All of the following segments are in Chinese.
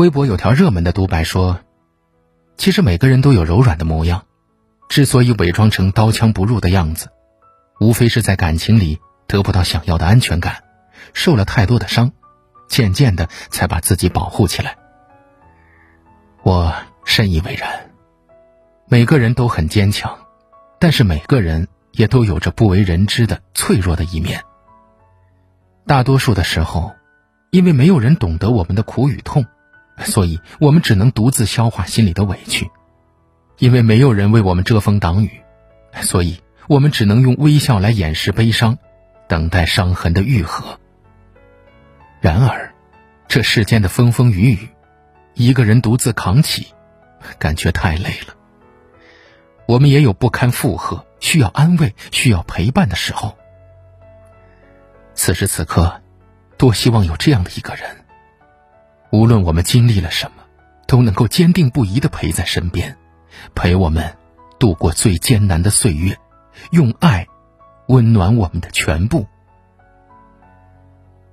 微博有条热门的独白说：“其实每个人都有柔软的模样，之所以伪装成刀枪不入的样子，无非是在感情里得不到想要的安全感，受了太多的伤，渐渐的才把自己保护起来。”我深以为然。每个人都很坚强，但是每个人也都有着不为人知的脆弱的一面。大多数的时候，因为没有人懂得我们的苦与痛，所以我们只能独自消化心里的委屈；因为没有人为我们遮风挡雨，所以我们只能用微笑来掩饰悲伤，等待伤痕的愈合。然而，这世间的风风雨雨，一个人独自扛起，感觉太累了。我们也有不堪负荷、需要安慰、需要陪伴的时候。此时此刻，多希望有这样的一个人，无论我们经历了什么，都能够坚定不移的陪在身边，陪我们度过最艰难的岁月，用爱温暖我们的全部。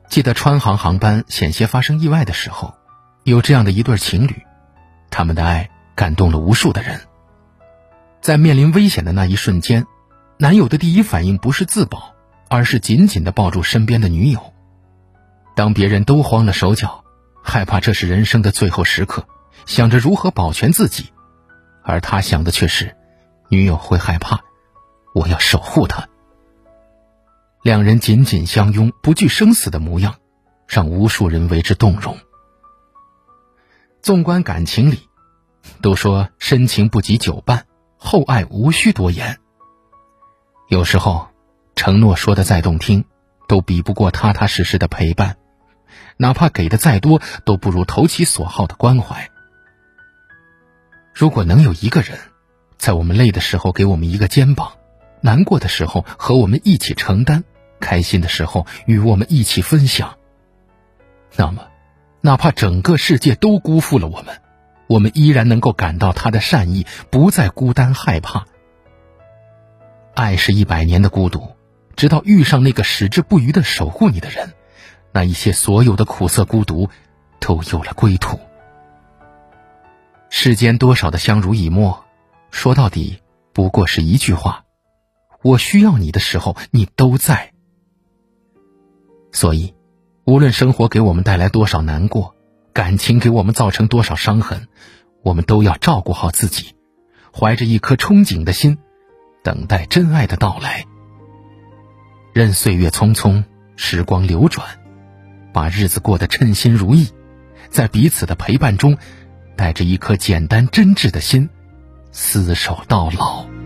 记得川航航班险些发生意外的时候，有这样的一对情侣，他们的爱感动了无数的人。在面临危险的那一瞬间，男友的第一反应不是自保，而是紧紧的抱住身边的女友。当别人都慌了手脚，害怕这是人生的最后时刻，想着如何保全自己，而他想的却是，女友会害怕，我要守护她。两人紧紧相拥、不惧生死的模样，让无数人为之动容。纵观感情里，都说深情不及久伴。厚爱无需多言。有时候，承诺说的再动听，都比不过踏踏实实的陪伴；哪怕给的再多，都不如投其所好的关怀。如果能有一个人，在我们累的时候给我们一个肩膀，难过的时候和我们一起承担，开心的时候与我们一起分享，那么，哪怕整个世界都辜负了我们。我们依然能够感到他的善意，不再孤单害怕。爱是一百年的孤独，直到遇上那个矢志不渝的守护你的人，那一些所有的苦涩孤独，都有了归途。世间多少的相濡以沫，说到底不过是一句话：我需要你的时候，你都在。所以，无论生活给我们带来多少难过。感情给我们造成多少伤痕，我们都要照顾好自己，怀着一颗憧憬的心，等待真爱的到来。任岁月匆匆，时光流转，把日子过得称心如意，在彼此的陪伴中，带着一颗简单真挚的心，厮守到老。